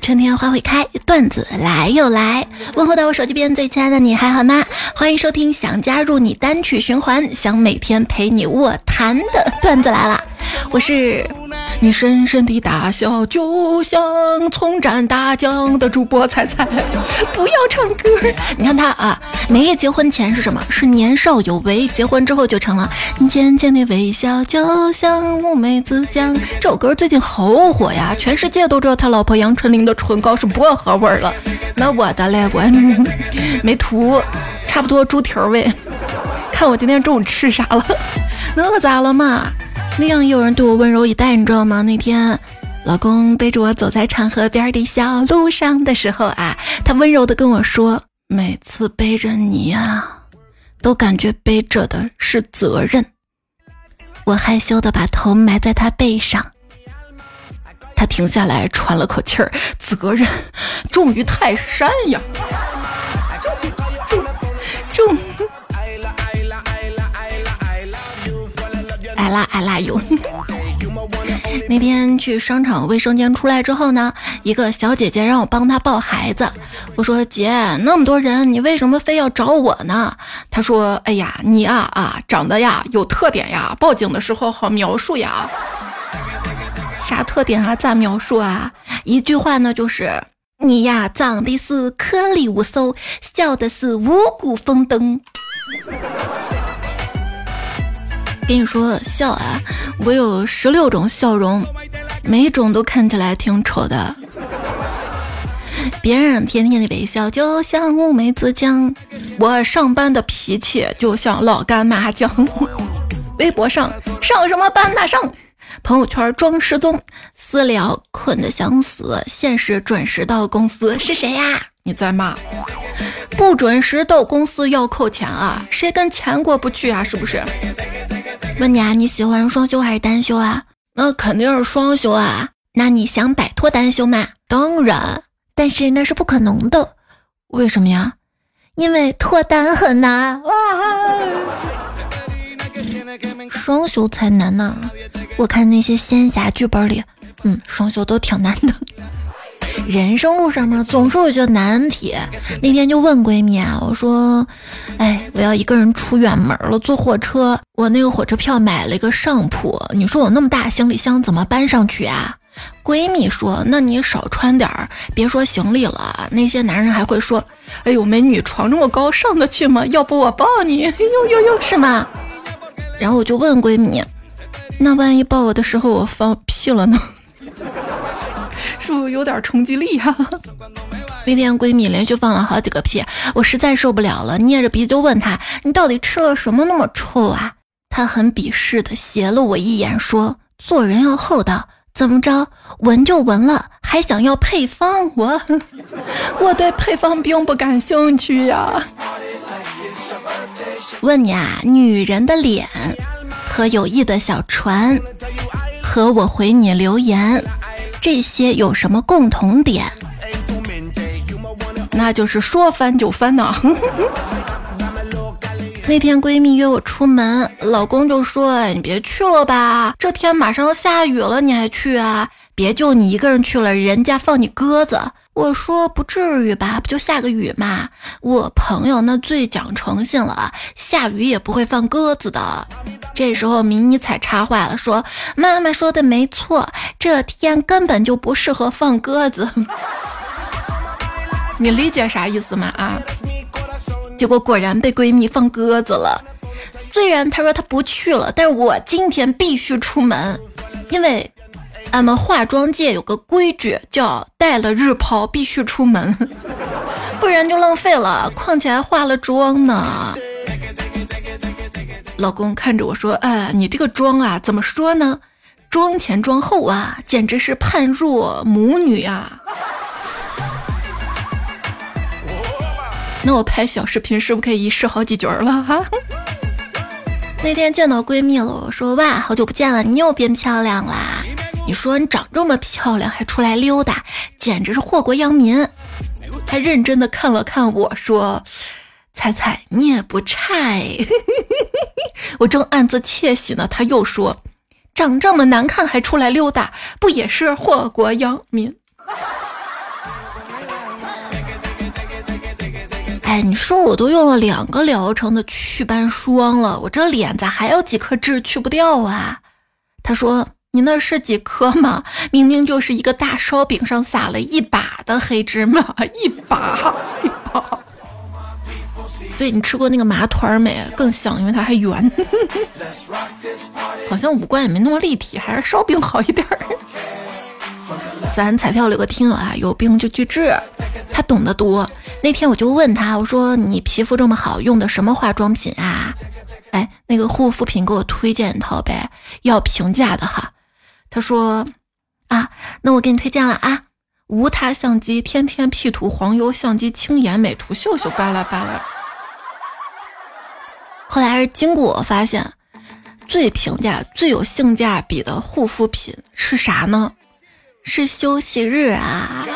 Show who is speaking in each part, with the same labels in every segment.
Speaker 1: 春天花会开，段子来又来。问候到我手机边最亲爱的你，还好吗？欢迎收听，想加入你单曲循环，想每天陪你卧谈的段子来了。我是你深深的大笑，就像从战大江的主播彩彩。不要唱歌，你看他啊，没结婚前是什么？是年少有为，结婚之后就成了浅浅的微笑，就像乌梅子酱。这首歌最近好火呀，全世界都知道他老婆杨丞琳的唇膏是薄荷味了。那我的嘞，我没涂，差不多猪蹄味。看我今天中午吃啥了？那咋了嘛？那样有人对我温柔以待，你知道吗？那天老公背着我走在长河边的小路上的时候啊，他温柔的跟我说：“每次背着你呀，都感觉背着的是责任。”我害羞的把头埋在他背上，他停下来喘了口气儿：“责任重于泰山呀！”重重。爱拉爱拉油。那天去商场卫生间出来之后呢，一个小姐姐让我帮她抱孩子。我说姐，那么多人，你为什么非要找我呢？她说：哎呀，你啊啊，长得呀有特点呀，报警的时候好描述呀。啥特点啊？咋描述啊？一句话呢，就是你呀长得是颗粒无收，笑的是五谷丰登。跟你说笑啊，我有十六种笑容，每种都看起来挺丑的。别人甜甜的微笑就像乌梅子酱，我上班的脾气就像老干妈酱。微博上上什么班呐上？朋友圈装失踪，私聊困得想死，现实准时到公司是谁呀？你在骂？不准时到公司要扣钱啊？谁跟钱过不去啊？是不是？问你啊，你喜欢双休还是单休啊？那肯定是双休啊。那你想摆脱单休吗？当然，但是那是不可能的。为什么呀？因为脱单很难哇！双休才难呢。我看那些仙侠剧本里，嗯，双休都挺难的。人生路上嘛，总是有些难题。那天就问闺蜜啊，我说：“哎，我要一个人出远门了，坐火车，我那个火车票买了一个上铺，你说我那么大行李箱怎么搬上去啊？”闺蜜说：“那你少穿点儿，别说行李了，那些男人还会说：‘哎呦，美女床这么高，上得去吗？要不我抱你？’ 呦呦呦，是吗？”然后我就问闺蜜：“那万一抱我的时候我放屁了呢？” 是不是有点冲击力呀？那天闺蜜连续放了好几个屁，我实在受不了了，捏着鼻就问她：“你到底吃了什么那么臭啊？”她很鄙视的斜了我一眼，说：“做人要厚道，怎么着？闻就闻了，还想要配方？我 我对配方并不感兴趣呀。”问你啊，女人的脸和友谊的小船，和我回你留言。这些有什么共同点？那就是说翻就翻呐。那天闺蜜约我出门，老公就说：“，你别去了吧，这天马上要下雨了，你还去啊？别就你一个人去了，人家放你鸽子。”我说：“不至于吧，不就下个雨嘛。”我朋友那最讲诚信了，下雨也不会放鸽子的。这时候迷你彩插话了，说：“妈妈说的没错，这天根本就不适合放鸽子。” 你理解啥意思吗？啊？结果果然被闺蜜放鸽子了。虽然她说她不去了，但是我今天必须出门，因为俺们化妆界有个规矩，叫带了日抛必须出门，不然就浪费了。况且还化了妆呢。老公看着我说：“哎，你这个妆啊，怎么说呢？妆前妆后啊，简直是判若母女啊。”那我拍小视频是不是可以一试好几局了哈？那天见到闺蜜了，我说哇，好久不见了，你又变漂亮啦！你说你长这么漂亮还出来溜达，简直是祸国殃民。还认真的看了看我说，彩彩你也不差哎。我正暗自窃喜呢，他又说，长这么难看还出来溜达，不也是祸国殃民？哎，你说我都用了两个疗程的祛斑霜了，我这脸咋还有几颗痣去不掉啊？他说：“你那是几颗吗？明明就是一个大烧饼上撒了一把的黑芝麻，一把一把。”对你吃过那个麻团没？更香，因为它还圆。好像五官也没那么立体，还是烧饼好一点儿。咱彩票有个听友啊，有病就去治，他懂得多。那天我就问他，我说你皮肤这么好，用的什么化妆品啊？哎，那个护肤品给我推荐一套呗，要平价的哈。他说啊，那我给你推荐了啊，无他相机天天 P 图，黄油相机轻颜美图秀秀巴拉巴拉。后来是经过我发现，最平价、最有性价比的护肤品是啥呢？是休息日啊！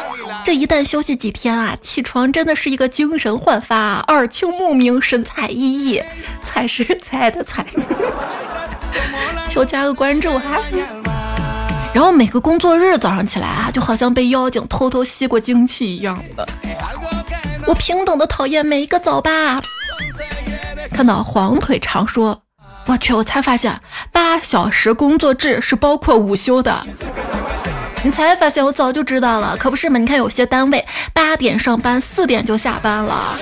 Speaker 1: 这一旦休息几天啊，起床真的是一个精神焕发、耳清目明、神采奕奕，才是才的才。求加个关注哈。然后每个工作日早上起来啊，就好像被妖精偷偷吸过精气一样的。我平等的讨厌每一个早八。看到黄腿常说：“我去，我才发现八小时工作制是包括午休的。”你才发现，我早就知道了，可不是嘛？你看有些单位八点上班，四点就下班了，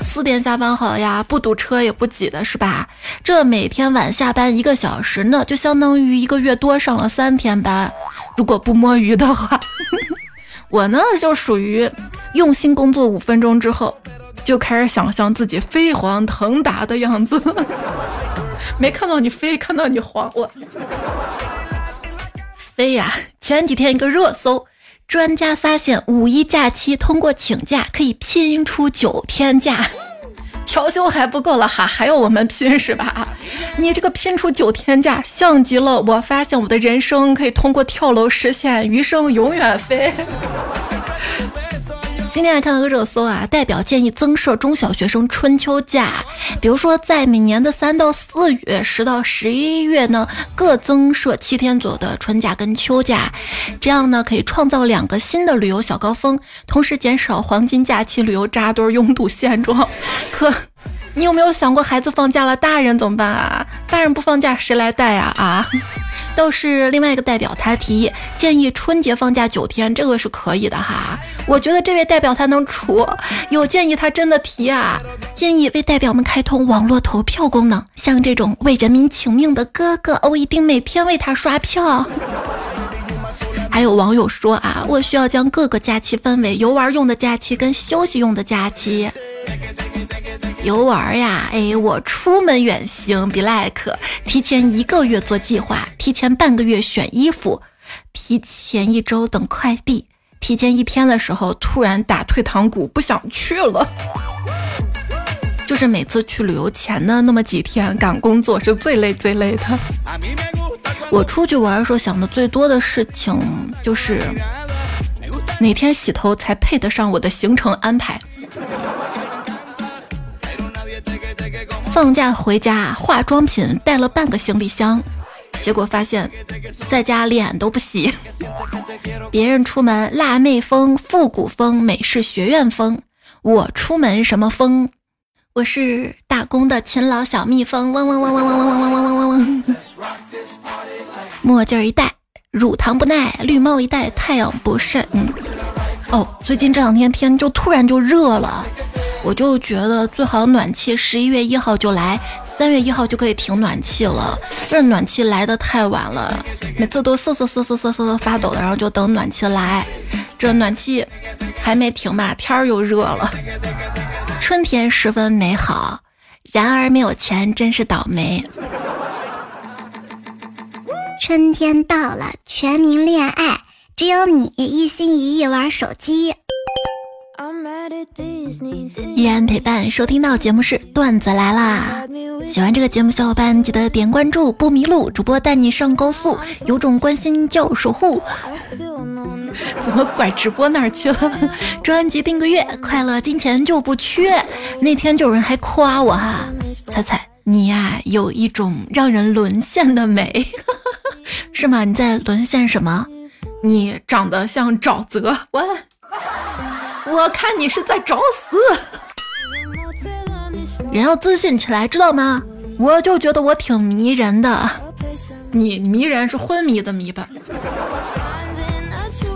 Speaker 1: 四点下班好呀，不堵车也不挤的是吧？这每天晚下班一个小时呢，就相当于一个月多上了三天班。如果不摸鱼的话，我呢就属于用心工作五分钟之后，就开始想象自己飞黄腾达的样子。没看到你飞，看到你黄我。飞呀！前几天一个热搜，专家发现五一假期通过请假可以拼出九天假，调休还不够了哈，还要我们拼是吧？你这个拼出九天假，像极了我发现我的人生可以通过跳楼实现，余生永远飞。今天还看到个热搜啊，代表建议增设中小学生春秋假，比如说在每年的三到四月、十到十一月呢，各增设七天左右的春假跟秋假，这样呢可以创造两个新的旅游小高峰，同时减少黄金假期旅游扎堆拥堵现状。可你有没有想过，孩子放假了，大人怎么办啊？大人不放假，谁来带呀？啊？倒是另外一个代表，他提议建议春节放假九天，这个是可以的哈。我觉得这位代表他能出，有建议他真的提啊。建议为代表们开通网络投票功能，像这种为人民请命的哥哥，我一定每天为他刷票。还有网友说啊，我需要将各个假期分为游玩用的假期跟休息用的假期。游玩呀，哎，我出门远行，be like，提前一个月做计划，提前半个月选衣服，提前一周等快递，提前一天的时候突然打退堂鼓，不想去了。就是每次去旅游前的那么几天赶工作是最累最累的。我出去玩的时候想的最多的事情就是哪天洗头才配得上我的行程安排。放假回家，化妆品带了半个行李箱，结果发现在家脸都不洗。别人出门辣妹风、复古风、美式学院风，我出门什么风？我是打工的勤劳小蜜蜂，嗡嗡嗡嗡嗡嗡嗡嗡嗡嗡嗡。墨镜一戴，乳糖不耐；绿帽一戴，太阳不晒。嗯，哦，最近这两天天就突然就热了。我就觉得最好暖气十一月一号就来，三月一号就可以停暖气了。这暖气来的太晚了，每次都瑟瑟瑟瑟瑟瑟的发抖的，然后就等暖气来。这暖气还没停吧，天儿又热了。春天十分美好，然而没有钱真是倒霉。
Speaker 2: 春天到了，全民恋爱，只有你一心一意玩手机。
Speaker 1: 依然陪伴收听到节目是段子来啦！喜欢这个节目，小伙伴记得点关注，不迷路。主播带你上高速，有种关心叫守护。怎么拐直播那儿去了？专辑订个月，快乐金钱就不缺。那天就有人还夸我哈，彩彩你呀有一种让人沦陷的美，是吗？你在沦陷什么？你长得像沼泽，我。我看你是在找死。人要自信起来，知道吗？我就觉得我挺迷人的。你迷人是昏迷的迷吧？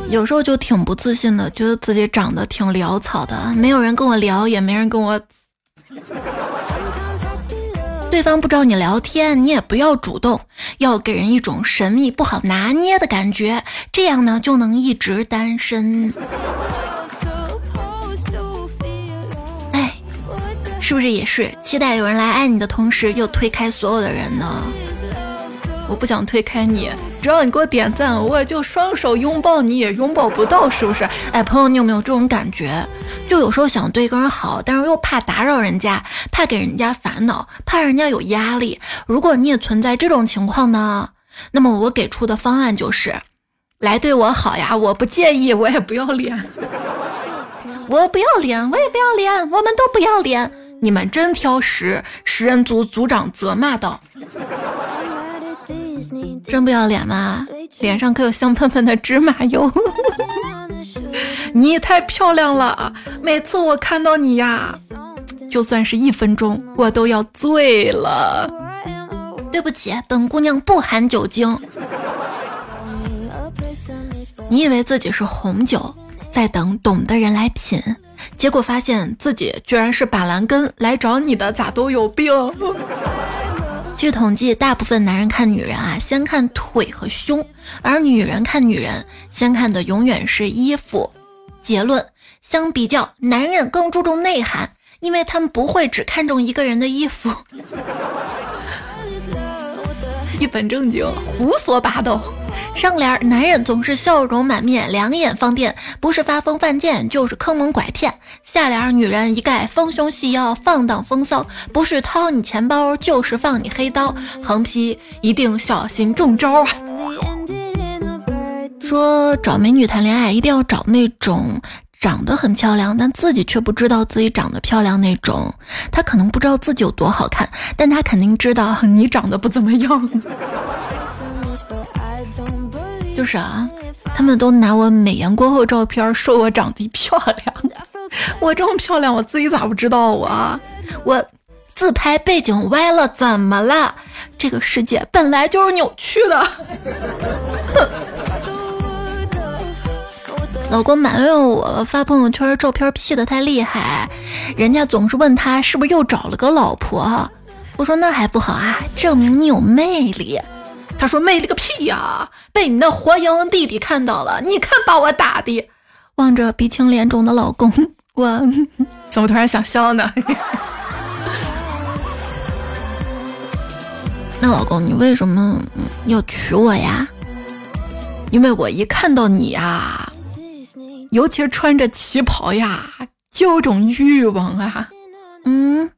Speaker 1: 有时候就挺不自信的，觉得自己长得挺潦草的，没有人跟我聊，也没人跟我。对方不找你聊天，你也不要主动，要给人一种神秘不好拿捏的感觉，这样呢就能一直单身。是不是也是期待有人来爱你的同时，又推开所有的人呢？我不想推开你，只要你给我点赞，我也就双手拥抱你，也拥抱不到，是不是？哎，朋友，你有没有这种感觉？就有时候想对一个人好，但是又怕打扰人家，怕给人家烦恼，怕人家有压力。如果你也存在这种情况呢？那么我给出的方案就是，来对我好呀，我不介意，我也不要脸，我不要脸，我也不要脸，我们都不要脸。你们真挑食！食人族族长责骂道。真不要脸吗？脸上可有香喷喷的芝麻油。你也太漂亮了，每次我看到你呀，就算是一分钟，我都要醉了。对不起，本姑娘不含酒精。你以为自己是红酒，在等懂的人来品，结果发现自己居然是板蓝根，来找你的咋都有病。据统计，大部分男人看女人啊，先看腿和胸，而女人看女人，先看的永远是衣服。结论：相比较，男人更注重内涵，因为他们不会只看重一个人的衣服。一本正经，胡说八道。上联：男人总是笑容满面，两眼放电，不是发疯犯贱，就是坑蒙拐骗。下联：女人一概丰胸细腰，放荡风骚，不是掏你钱包，就是放你黑刀。横批：一定小心中招啊！说找美女谈恋爱，一定要找那种。长得很漂亮，但自己却不知道自己长得漂亮那种。他可能不知道自己有多好看，但他肯定知道你长得不怎么样。就是啊，他们都拿我美颜过后照片说我长得漂亮。我这么漂亮，我自己咋不知道我？我自拍背景歪了，怎么了？这个世界本来就是扭曲的。哼。老公埋怨我发朋友圈照片 P 的太厉害，人家总是问他是不是又找了个老婆。我说那还不好啊，证明你有魅力。他说魅力个屁呀，被你那活鹰弟弟看到了，你看把我打的。望着鼻青脸肿的老公，我 怎么突然想笑呢？那老公，你为什么要娶我呀？因为我一看到你呀。尤其是穿着旗袍呀，就有种欲望啊，嗯，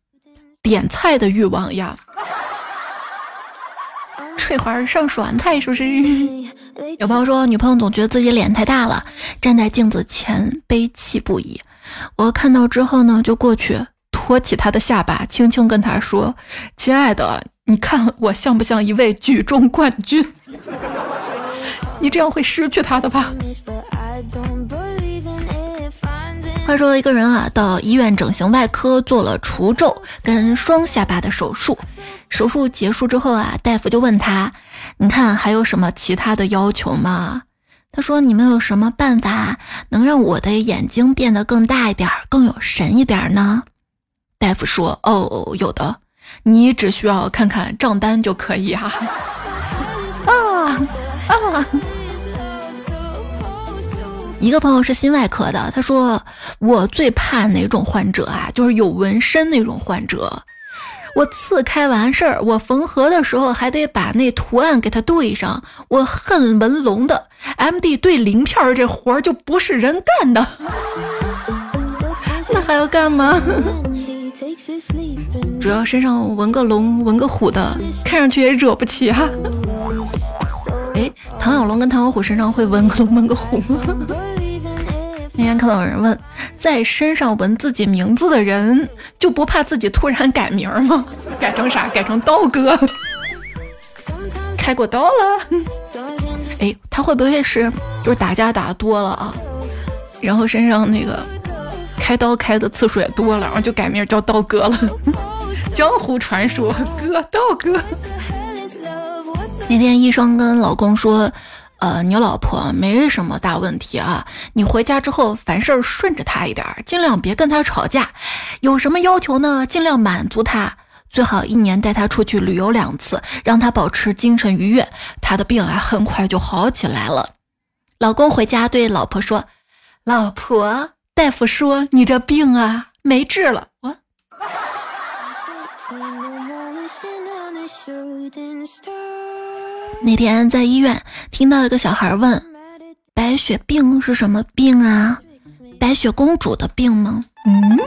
Speaker 1: 点菜的欲望呀。翠花上爽菜是不是？有朋友说女朋友总觉得自己脸太大了，站在镜子前悲泣不已。我看到之后呢，就过去托起她的下巴，轻轻跟她说：“亲爱的，你看我像不像一位举重冠军？你这样会失去她的吧？”话说一个人啊，到医院整形外科做了除皱跟双下巴的手术。手术结束之后啊，大夫就问他：“你看还有什么其他的要求吗？”他说：“你们有什么办法能让我的眼睛变得更大一点，更有神一点呢？”大夫说：“哦，有的，你只需要看看账单就可以啊。”啊啊！一个朋友是心外科的，他说我最怕哪种患者啊？就是有纹身那种患者。我刺开完事儿，我缝合的时候还得把那图案给他对上。我恨纹龙的，MD 对鳞片这活儿就不是人干的。那还要干吗？主要身上纹个龙、纹个虎的，看上去也惹不起啊。哎，唐小龙跟唐小虎身上会纹个龙、纹个虎吗？那天看到有人问，在身上纹自己名字的人就不怕自己突然改名吗？改成啥？改成刀哥？开过刀了？哎，他会不会是就是打架打多了啊？然后身上那个开刀开的次数也多了，然后就改名叫刀哥了？江湖传说，哥道哥。那天医生跟老公说：“呃，你老婆没什么大问题啊，你回家之后凡事顺着她一点，尽量别跟她吵架。有什么要求呢？尽量满足她。最好一年带她出去旅游两次，让她保持精神愉悦，她的病啊很快就好起来了。”老公回家对老婆说：“老婆，大夫说你这病啊没治了。”我。那天在医院听到一个小孩问：“白血病是什么病啊？白雪公主的病吗？”嗯。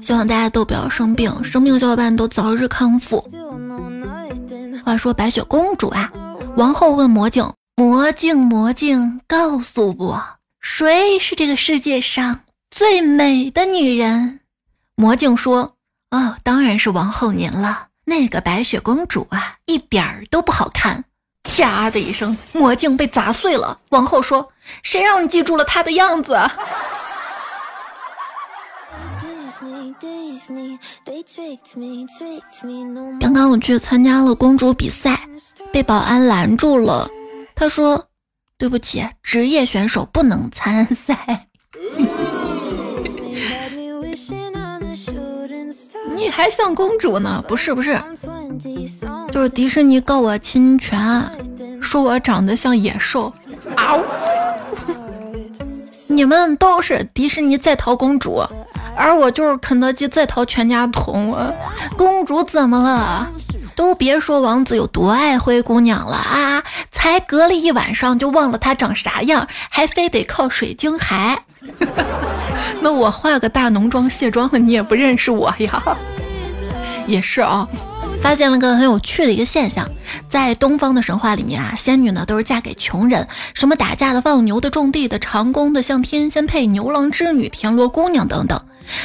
Speaker 1: 希望大家都不要生病，生病小伙伴都早日康复。话说白雪公主啊。王后问魔镜：“魔镜，魔镜，告诉我，谁是这个世界上最美的女人？”魔镜说：“哦，当然是王后您了。那个白雪公主啊，一点儿都不好看。”啪的一声，魔镜被砸碎了。王后说：“谁让你记住了她的样子？”刚刚我去参加了公主比赛。被保安拦住了，他说：“对不起，职业选手不能参赛。”你还像公主呢？不是不是，就是迪士尼告我侵权，说我长得像野兽。啊呜！你们都是迪士尼在逃公主，而我就是肯德基在逃全家桶。公主怎么了？都别说王子有多爱灰姑娘了啊！才隔了一晚上就忘了她长啥样，还非得靠水晶鞋。那我化个大浓妆卸妆了，你也不认识我呀？也是啊。发现了个很有趣的一个现象，在东方的神话里面啊，仙女呢都是嫁给穷人，什么打架的、放牛的、种地的、长工的，像天仙配、牛郎织女、田螺姑娘等等，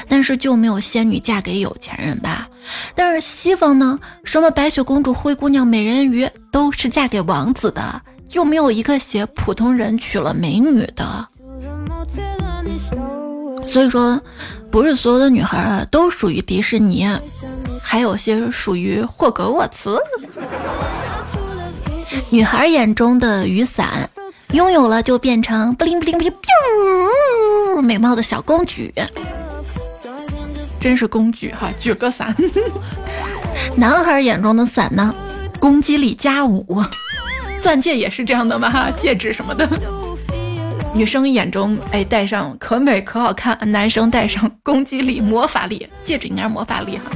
Speaker 1: 但是就没有仙女嫁给有钱人吧？但是西方呢，什么白雪公主、灰姑娘、美人鱼都是嫁给王子的，就没有一个写普通人娶了美女的。所以说，不是所有的女孩啊都属于迪士尼。还有些属于霍格沃茨。女孩眼中的雨伞，拥有了就变成不灵不灵不灵，美貌的小公举。真是公举哈，举个伞。男孩眼中的伞呢，攻击力加五。钻戒也是这样的吗？戒指什么的。女生眼中，哎，戴上可美可好看；男生戴上攻击力、魔法力。戒指应该是魔法力哈。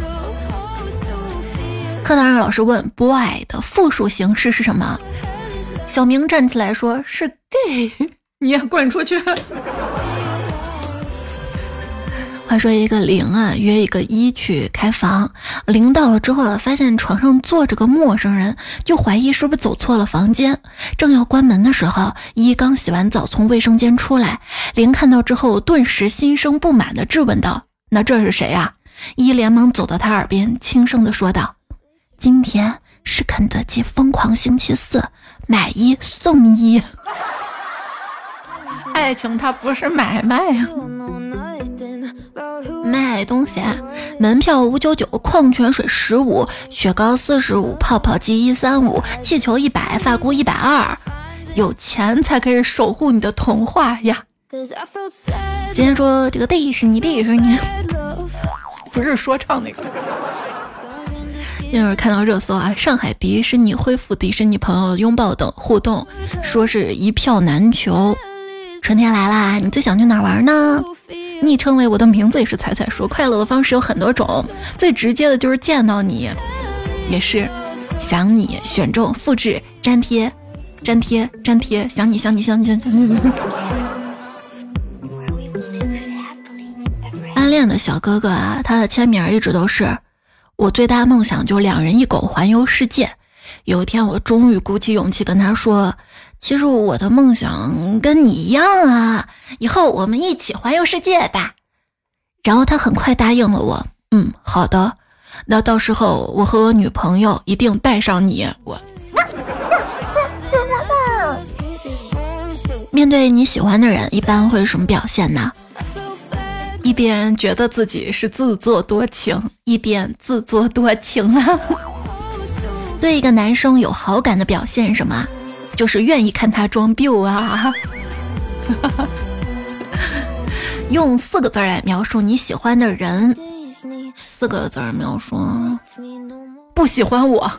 Speaker 1: 课堂上，老师问 “boy” 的复数形式是什么？小明站起来说：“是 gay。”你也滚出去！话说一个零啊约一个一去开房，零到了之后发现床上坐着个陌生人，就怀疑是不是走错了房间。正要关门的时候，一刚洗完澡从卫生间出来，零看到之后顿时心生不满的质问道：“那这是谁啊？”一连忙走到他耳边轻声的说道。今天是肯德基疯狂星期四，买一送一。爱情它不是买卖呀，卖东西啊，门票五九九，矿泉水十五，雪糕四十五，泡泡机一三五，气球一百，发箍一百二。有钱才可以守护你的童话呀。今天说这个迪士尼，迪士尼不是说唱那个。要是看到热搜啊，上海迪士尼恢复迪士尼朋友拥抱等互动，说是一票难求。春天来啦，你最想去哪玩呢？昵称为我的名字也是彩彩说，快乐的方式有很多种，最直接的就是见到你，也是想你，选中复制粘贴，粘贴粘贴，想你想你想你。暗恋的小哥哥啊，他的签名一直都是。我最大梦想就两人一狗环游世界。有一天，我终于鼓起勇气跟他说：“其实我的梦想跟你一样啊，以后我们一起环游世界吧。”然后他很快答应了我：“嗯，好的，那到时候我和我女朋友一定带上你。”我 面对你喜欢的人，一般会什么表现呢？一一边觉得自己是自作多情，一边自作多情啊。对一个男生有好感的表现什么？就是愿意看他装逼啊。用四个字来描述你喜欢的人，四个字描述不喜欢我。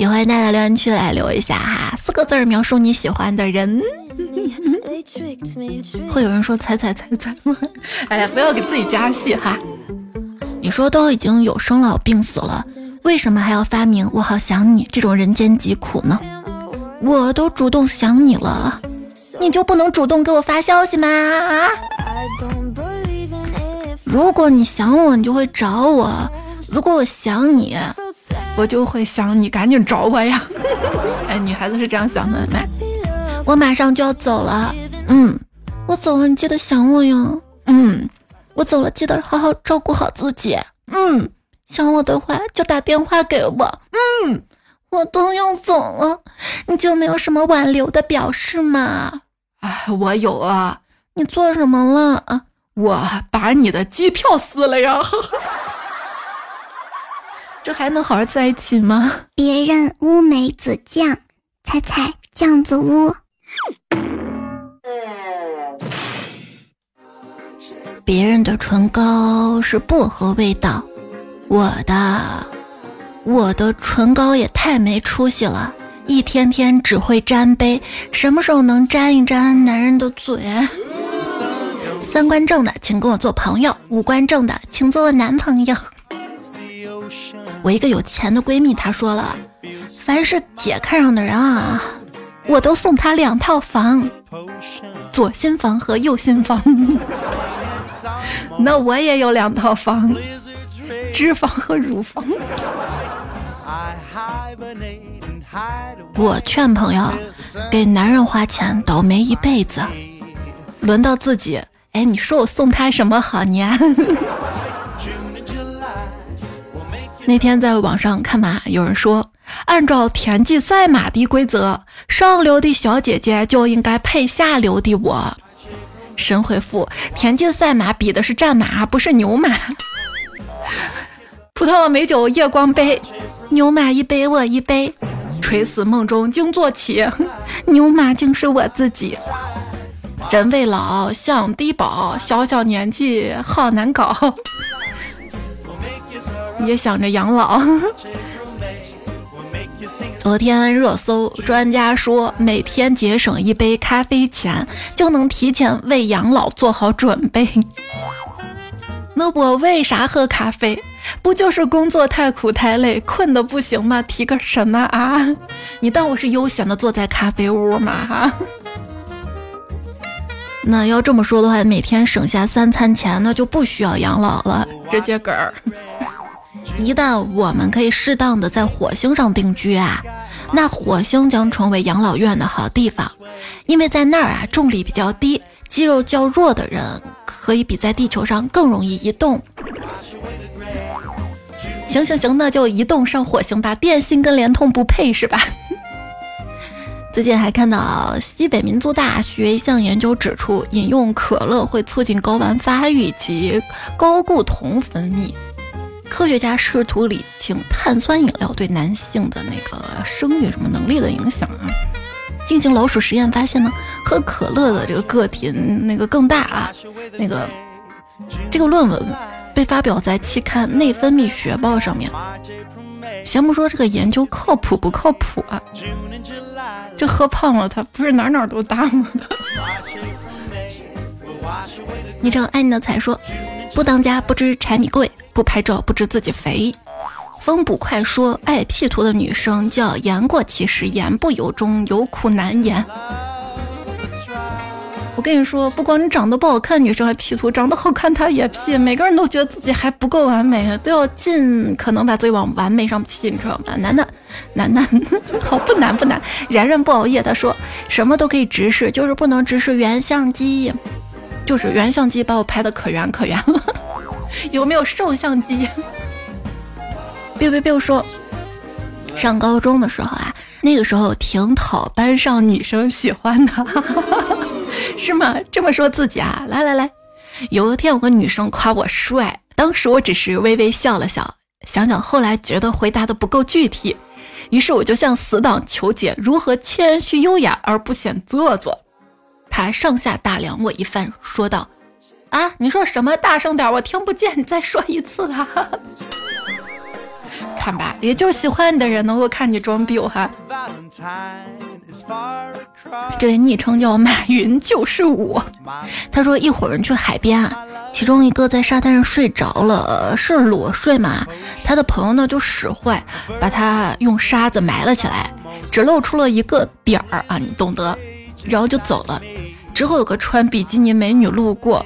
Speaker 1: 也欢迎大家留言区来留一下哈，四个字描述你喜欢的人。会有人说猜猜猜猜吗？哎呀，不要给自己加戏哈。你说都已经有生老病死了，为什么还要发明我好想你这种人间疾苦呢？我都主动想你了。你就不能主动给我发消息吗？如果你想我，你就会找我；如果我想你，我就会想你，赶紧找我呀！哎，女孩子是这样想的。来，我马上就要走了。嗯，我走了，你记得想我哟。嗯，我走了，记得好好照顾好自己。嗯，想我的话就打电话给我。嗯，我都要走了，你就没有什么挽留的表示吗？哎，我有啊！你做什么了啊？我把你的机票撕了呀！这还能好好在一起吗？
Speaker 2: 别人乌梅子酱，猜猜酱子屋。
Speaker 1: 别人的唇膏是薄荷味道，我的，我的唇膏也太没出息了。一天天只会沾杯，什么时候能沾一沾男人的嘴？三观正的请跟我做朋友，五官正的请做我男朋友。我一个有钱的闺蜜，她说了，凡是姐看上的人啊，我都送她两套房，左心房和右心房。那我也有两套房，脂肪和乳房。我劝朋友给男人花钱倒霉一辈子，轮到自己，哎，你说我送他什么好呢？那天在网上看马，有人说，按照田忌赛马的规则，上流的小姐姐就应该配下流的我。神回复：田忌赛马比的是战马，不是牛马。葡萄美酒夜光杯，牛马一杯我一杯。垂死梦中惊坐起，牛马竟是我自己。人未老想低保，小小年纪好难搞。也想着养老。昨天热搜，专家说每天节省一杯咖啡钱，就能提前为养老做好准备。那我为啥喝咖啡？不就是工作太苦太累，困得不行吗？提个神呢啊！你当我是悠闲的坐在咖啡屋吗？哈。那要这么说的话，每天省下三餐钱，那就不需要养老了，直接嗝儿。一旦我们可以适当的在火星上定居啊，那火星将成为养老院的好地方，因为在那儿啊重力比较低，肌肉较弱的人可以比在地球上更容易移动。行行行，那就移动上火星吧。电信跟联通不配是吧？最近还看到西北民族大学一项研究指出，饮用可乐会促进睾丸发育及睾固酮分泌。科学家试图理清碳酸饮料对男性的那个生育什么能力的影响啊。进行老鼠实验发现呢，喝可乐的这个个体那个更大啊。那个这个论文。被发表在期刊《内分泌学报》上面。先不说这个研究靠谱不靠谱啊，这喝胖了他不是哪哪都大吗？昵称爱你的才说，不当家不知柴米贵，不拍照不知自己肥。风捕快说，爱 P 图的女生叫言过其实，言不由衷，有苦难言。我跟你说，不光你长得不好看，女生还 P 图；长得好看，她也 P。每个人都觉得自己还不够完美，都要尽可能把自己往完美上 P，你知道吗？楠楠，楠楠，好不难不难。然然不熬夜，他说什么都可以直视，就是不能直视原相机，就是原相机把我拍的可圆可圆了。有没有瘦相机？biu biu biu 说，上高中的时候啊，那个时候挺讨班上女生喜欢的。是吗？这么说自己啊？来来来，有一天有个女生夸我帅，当时我只是微微笑了笑，想想后来觉得回答的不够具体，于是我就向死党求解如何谦虚优雅而不显做作。他上下打量我一番，说道：“啊，你说什么？大声点，我听不见，你再说一次啊！” 看吧，也就喜欢你的人能够看你装逼哈。这位昵称叫马云就是我。他说一伙人去海边啊，其中一个在沙滩上睡着了，是裸睡嘛？他的朋友呢就使坏，把他用沙子埋了起来，只露出了一个点儿啊，你懂得。然后就走了。之后有个穿比基尼美女路过。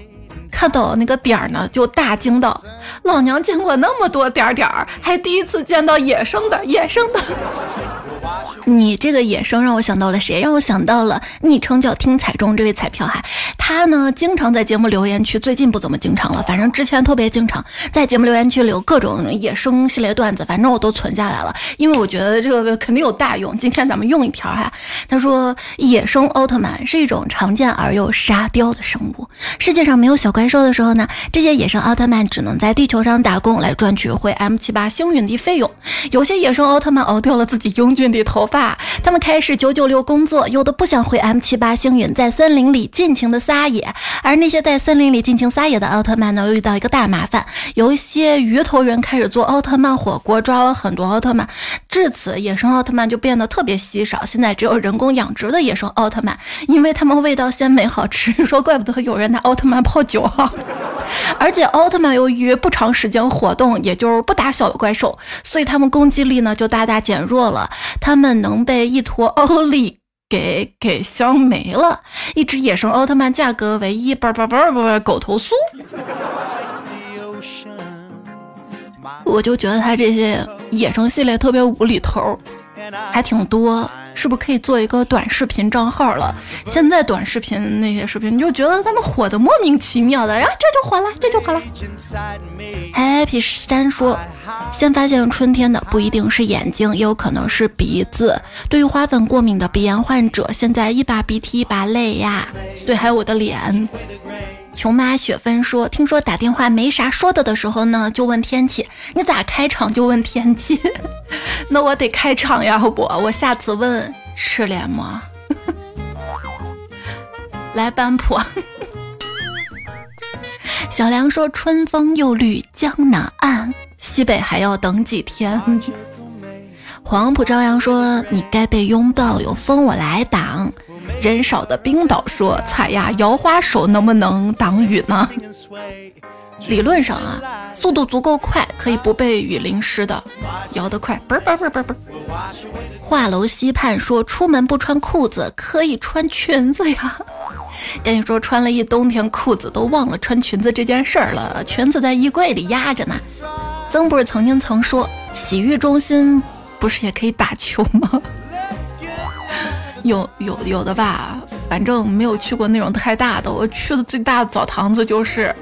Speaker 1: 看到那个点儿呢，就大惊道：“老娘见过那么多点点儿，还第一次见到野生的，野生的。”你这个野生让我想到了谁？让我想到了昵称叫听彩中这位彩票哈，他呢经常在节目留言区，最近不怎么经常了，反正之前特别经常在节目留言区留各种野生系列段子，反正我都存下来了，因为我觉得这个肯定有大用。今天咱们用一条哈，他说野生奥特曼是一种常见而又沙雕的生物，世界上没有小怪兽的时候呢，这些野生奥特曼只能在地球上打工来赚取回 M 七八星云的费用。有些野生奥特曼熬掉了自己英俊的头发。他们开始九九六工作，有的不想回 M 七八星云，在森林里尽情的撒野。而那些在森林里尽情撒野的奥特曼呢，又遇到一个大麻烦。有一些鱼头人开始做奥特曼火锅，抓了很多奥特曼，至此野生奥特曼就变得特别稀少。现在只有人工养殖的野生奥特曼，因为他们味道鲜美好吃。说怪不得有人拿奥特曼泡酒哈。而且奥特曼由于不长时间活动，也就是不打小怪兽，所以他们攻击力呢就大大减弱了。他们能被一坨 奥利给给香没了。一只野生奥特曼价格为一叭叭叭叭狗头酥。我就觉得他这些野生系列特别无厘头，还挺多。是不是可以做一个短视频账号了？现在短视频那些视频，你就觉得他们火的莫名其妙的，然后这就火了，这就火了。Happy 山说，先发现春天的不一定是眼睛，也有可能是鼻子。对于花粉过敏的鼻炎患者，现在一把鼻涕一把泪呀。对，还有我的脸。琼妈雪芬说：“听说打电话没啥说的的时候呢，就问天气。你咋开场就问天气？那我得开场呀，不，我下次问吃脸吗？来班普。小梁说：春风又绿江南岸，西北还要等几天。黄浦朝阳说：你该被拥抱，有风我来挡。”人少的冰岛说：“彩呀，摇花手能不能挡雨呢？理论上啊，速度足够快，可以不被雨淋湿的。摇得快，嘣嘣嘣嘣嘣。”画楼西畔说：“出门不穿裤子，可以穿裙子呀。”跟你说，穿了一冬天裤子，都忘了穿裙子这件事儿了。裙子在衣柜里压着呢。曾不是曾经曾说，洗浴中心不是也可以打球吗？有有有的吧，反正没有去过那种太大的。我去的最大的澡堂子就是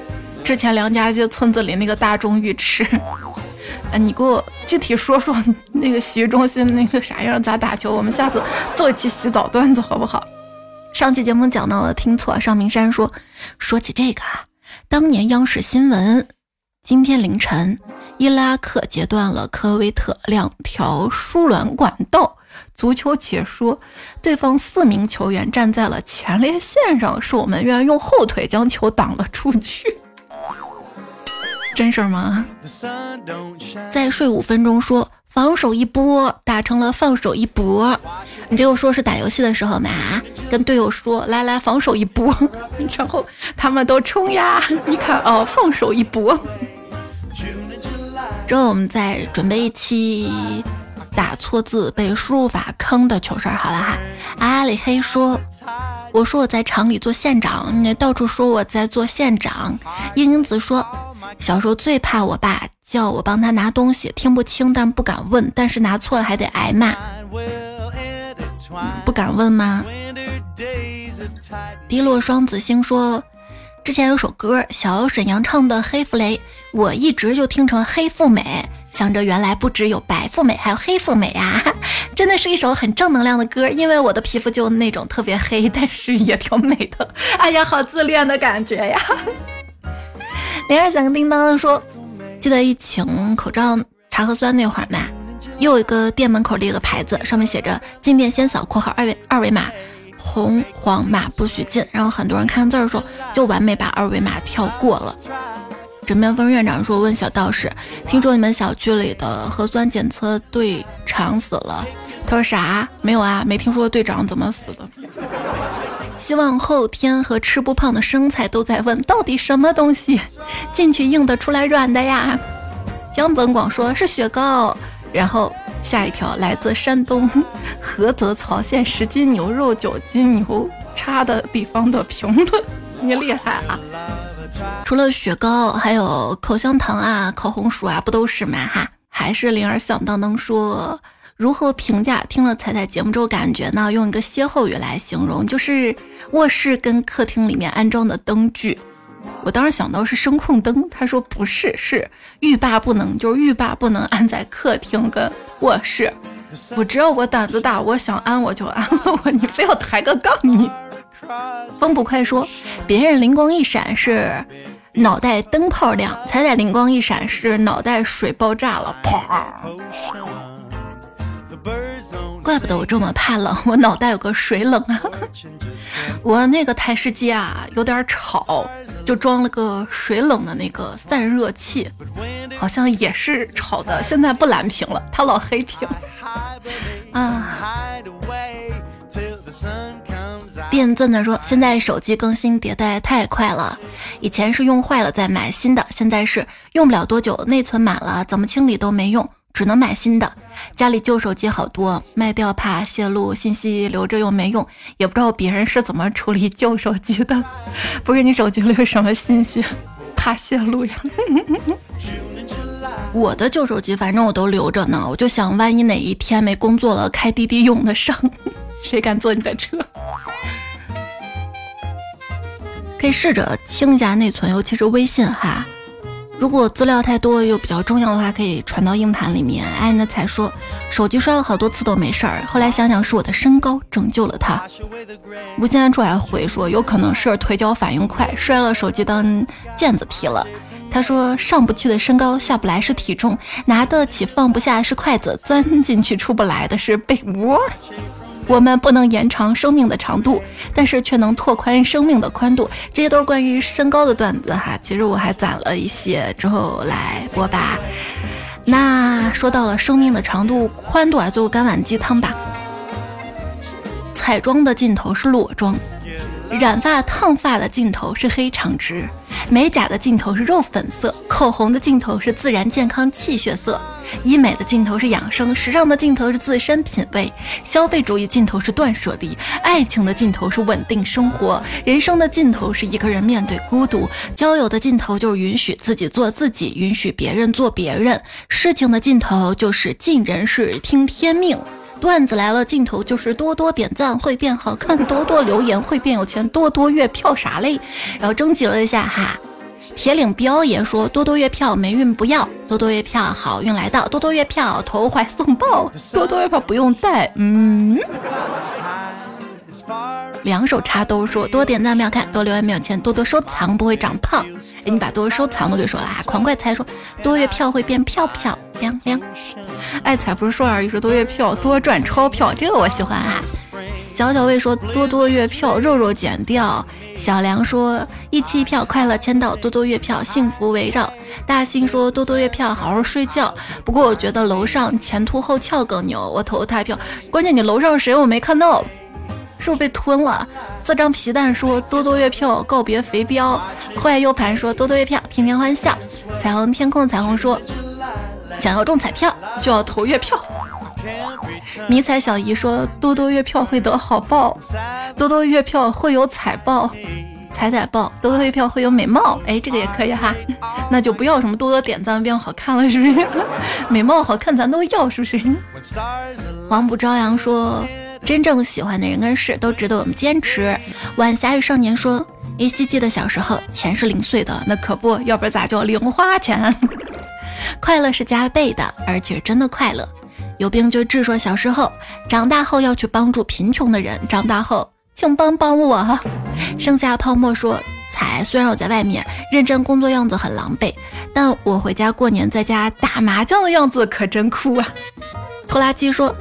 Speaker 1: 之前梁家街村子里那个大众浴池。哎，你给我具体说说那个洗浴中心那个啥样，咋打球？我们下次做一期洗澡段子好不好？上期节目讲到了，听错。尚明山说，说起这个啊，当年央视新闻。今天凌晨，伊拉克截断了科威特两条输卵管道。足球解说：对方四名球员站在了前列腺上，是我们愿用后腿将球挡了出去。真事儿吗？再睡五分钟，说防守一波打成了放手一搏。你这个说是打游戏的时候嘛？跟队友说来来防守一波，然后他们都冲呀！一看哦，放手一搏。之后我们再准备一期打错字被输入法坑的糗事儿。好了哈，阿里黑说，我说我在厂里做县长，你到处说我在做县长。英英子说，小时候最怕我爸叫我帮他拿东西，听不清但不敢问，但是拿错了还得挨骂。不敢问吗？滴落双子星说，之前有首歌小沈阳唱的《黑富雷》，我一直就听成黑富美，想着原来不只有白富美，还有黑富美啊！真的是一首很正能量的歌，因为我的皮肤就那种特别黑，但是也挺美的。哎呀，好自恋的感觉呀！铃儿响叮当说，记得疫情口罩查核酸那会儿嘛，又有一个店门口立个牌子，上面写着“进店先扫（括号二维二维码），红黄码不许进”。然后很多人看字儿说，就完美把二维码跳过了。枕边风院长说：“问小道士，听说你们小区里的核酸检测队长死了？”他说：“啥？没有啊，没听说队长怎么死的。”希望后天和吃不胖的生菜都在问，到底什么东西进去硬的，出来软的呀？江本广说是雪糕，然后下一条来自山东 菏泽曹县十斤牛肉九斤牛叉的地方的评论，你厉害啊！除了雪糕，还有口香糖啊、烤红薯啊，不都是吗？哈，还是灵儿响当当说如何评价？听了彩彩节目之后感觉呢？用一个歇后语来形容，就是卧室跟客厅里面安装的灯具。我当时想到是声控灯，他说不是，是欲罢不能，就是欲罢不能安在客厅跟卧室。我只要我胆子大，我想安我就安了，我你非要抬个杠你。风不快说，别人灵光一闪是脑袋灯泡亮，彩彩灵光一闪是脑袋水爆炸了，啪！怪不得我这么怕冷，我脑袋有个水冷啊。我那个台式机啊有点吵，就装了个水冷的那个散热器，好像也是吵的。现在不蓝屏了，它老黑屏 啊。电钻钻说：“现在手机更新迭代太快了，以前是用坏了再买新的，现在是用不了多久，内存满了，怎么清理都没用，只能买新的。家里旧手机好多，卖掉怕泄露信息，留着又没用，也不知道别人是怎么处理旧手机的。不是你手机里有什么信息，怕泄露呀？我的旧手机反正我都留着呢，我就想万一哪一天没工作了，开滴滴用得上，谁敢坐你的车？”可以试着清一下内存，尤其是微信哈。如果资料太多又比较重要的话，可以传到硬盘里面。哎，那才说手机摔了好多次都没事儿，后来想想是我的身高拯救了他。无限安处还回说有可能是腿脚反应快，摔了手机当毽子踢了。他说上不去的身高下不来是体重，拿得起放不下是筷子，钻进去出不来的是被窝。我们不能延长生命的长度，但是却能拓宽生命的宽度。这些都是关于身高的段子哈。其实我还攒了一些，之后来播吧。那说到了生命的长度、宽度啊，最后干碗鸡汤吧。彩妆的尽头是裸妆。染发烫发的尽头是黑长直，美甲的尽头是肉粉色，口红的尽头是自然健康气血色，医美的尽头是养生，时尚的尽头是自身品味，消费主义尽头是断舍离，爱情的尽头是稳定生活，人生的尽头是一个人面对孤独，交友的尽头就是允许自己做自己，允许别人做别人，事情的尽头就是尽人事听天命。段子来了，镜头就是多多点赞会变好看，多多留言会变有钱，多多月票啥嘞？然后征集了一下哈，铁岭彪爷说多多月票霉运不要，多多月票好运来到，多多月票投怀送抱，多多月票不用带，嗯。两手插兜说多点赞不要看，多留言没有钱，多多收藏不会长胖。哎，你把多多收藏都给说了啊！狂怪猜说多月票会变漂漂亮亮。爱彩不是说而已，说多月票多赚钞票，这个我喜欢啊。小小魏说多多月票肉肉减掉。小梁说一期一票快乐签到，多多月票幸福围绕。大兴说多多月票好好睡觉。不过我觉得楼上前凸后翘更牛，我投他票。关键你楼上谁我没看到。是不是被吞了？四张皮蛋说多多月票告别肥膘，坏 U 盘说多多月票天天欢笑，彩虹天空彩虹说想要中彩票就要投月票。迷彩小姨说多多月票会得好报，多多月票会有彩报，彩彩报，多多月票会有美貌。哎，这个也可以哈，那就不要什么多多点赞变好看了，是不是？美貌好看咱都要，是不是？黄浦朝阳说。真正喜欢的人跟事都值得我们坚持。晚霞与少年说：“依稀记得小时候，钱是零碎的，那可不要不然咋叫零花钱？快乐是加倍的，而且真的快乐。有病就治，说小时候，长大后要去帮助贫穷的人，长大后请帮帮我。剩下泡沫说，才，虽然我在外面认真工作样子很狼狈，但我回家过年在家打麻将的样子可真酷啊。拖拉机说，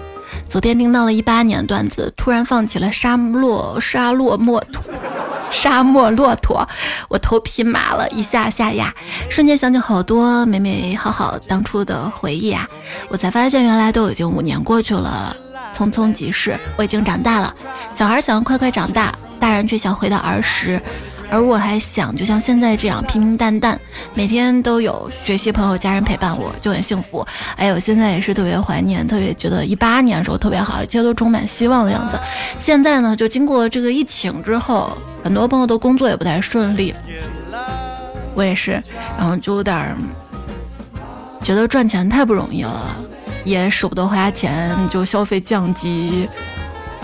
Speaker 1: 昨天听到了一八年段子，突然放起了沙漠沙漠骆驼。沙漠骆驼，我头皮麻了一下下呀，瞬间想起好多美美好好当初的回忆啊！我才发现原来都已经五年过去了，匆匆即逝。我已经长大了，小孩想要快快长大，大人却想回到儿时。而我还想，就像现在这样平平淡淡，每天都有学习、朋友、家人陪伴，我就很幸福。哎呦，现在也是特别怀念，特别觉得一八年的时候特别好，一切都充满希望的样子。现在呢，就经过这个疫情之后，很多朋友的工作也不太顺利，我也是，然后就有点觉得赚钱太不容易了，也舍不得花钱，就消费降级，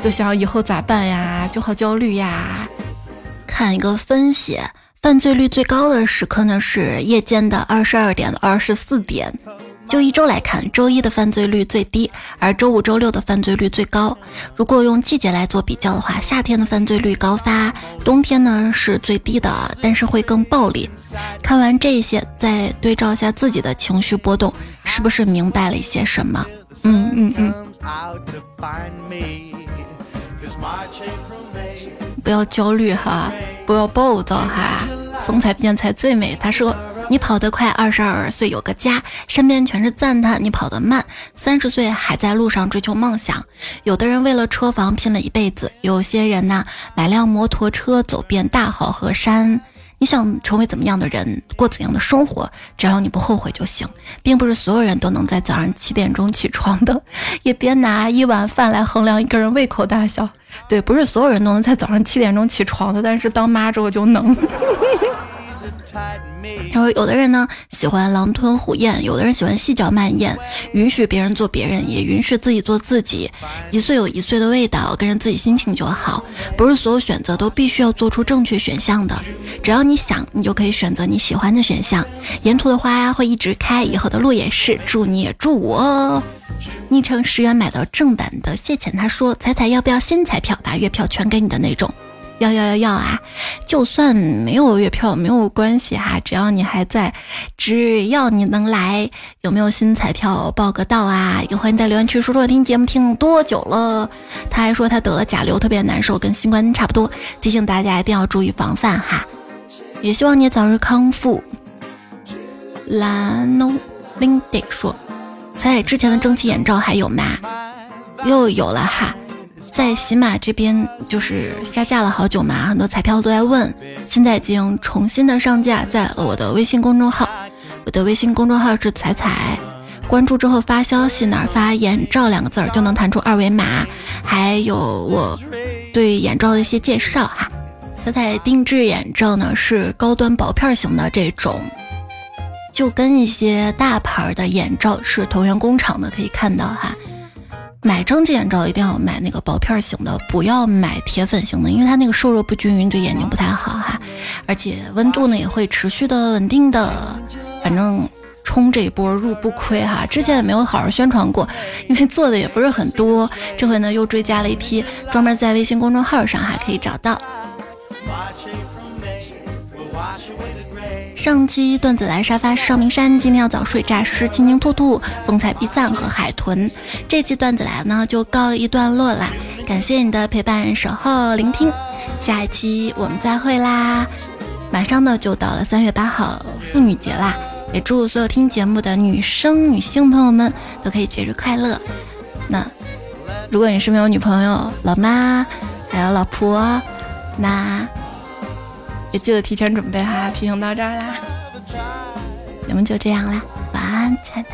Speaker 1: 就想以后咋办呀，就好焦虑呀。看一个分析，犯罪率最高的时刻呢是夜间的二十二点到二十四点。就一周来看，周一的犯罪率最低，而周五、周六的犯罪率最高。如果用季节来做比较的话，夏天的犯罪率高发，冬天呢是最低的，但是会更暴力。看完这些，再对照一下自己的情绪波动，是不是明白了一些什么？嗯嗯嗯。不要焦虑哈，不要暴躁哈，风采变才最美。他说：“你跑得快，二十二岁有个家，身边全是赞叹；你跑得慢，三十岁还在路上追求梦想。有的人为了车房拼了一辈子，有些人呢买辆摩托车走遍大好河山。”你想成为怎么样的人，过怎样的生活，只要你不后悔就行，并不是所有人都能在早上七点钟起床的，也别拿一碗饭来衡量一个人胃口大小。对，不是所有人都能在早上七点钟起床的，但是当妈之后就能。他说：“有的人呢喜欢狼吞虎咽，有的人喜欢细嚼慢咽，允许别人做别人，也允许自己做自己。一岁有一岁的味道，跟着自己心情就好。不是所有选择都必须要做出正确选项的，只要你想，你就可以选择你喜欢的选项。沿途的花会一直开，以后的路也是。祝你也祝我。昵称十元买到正版的谢浅，他说：彩彩要不要新彩票，把月票全给你的那种。”要要要要啊！就算没有月票没有关系哈，只要你还在，只要你能来，有没有新彩票报个到啊？也欢迎在留言区说说听节目听多久了。他还说他得了甲流，特别难受，跟新冠差不多，提醒大家一定要注意防范哈。也希望你早日康复。Lano Lindy 说：“彩彩之前的蒸汽眼罩还有吗？又有了哈。”在喜马这边就是下架了好久嘛，很多彩票都在问，现在已经重新的上架在我的微信公众号，我的微信公众号是彩彩，关注之后发消息哪儿发眼罩两个字儿就能弹出二维码，还有我对眼罩的一些介绍哈。彩彩定制眼罩呢是高端薄片型的这种，就跟一些大牌的眼罩是同源工厂的，可以看到哈。买蒸汽眼罩一定要买那个薄片型的，不要买铁粉型的，因为它那个受热不均匀，对眼睛不太好哈。而且温度呢也会持续的稳定的，反正冲这一波入不亏哈。之前也没有好好宣传过，因为做的也不是很多，这回呢又追加了一批，专门在微信公众号上还可以找到。上期段子来沙发是邵明山，今天要早睡诈尸、青青兔兔、风采必赞和海豚。这期段子来呢就告一段落啦，感谢你的陪伴、守候、聆听，下一期我们再会啦！马上呢就到了三月八号妇女节啦，也祝所有听节目的女生、女性朋友们都可以节日快乐。那如果你是没有女朋友、老妈还有老婆，那。也记得提前准备哈，提醒到这儿啦，节目就这样啦，晚安，亲爱的。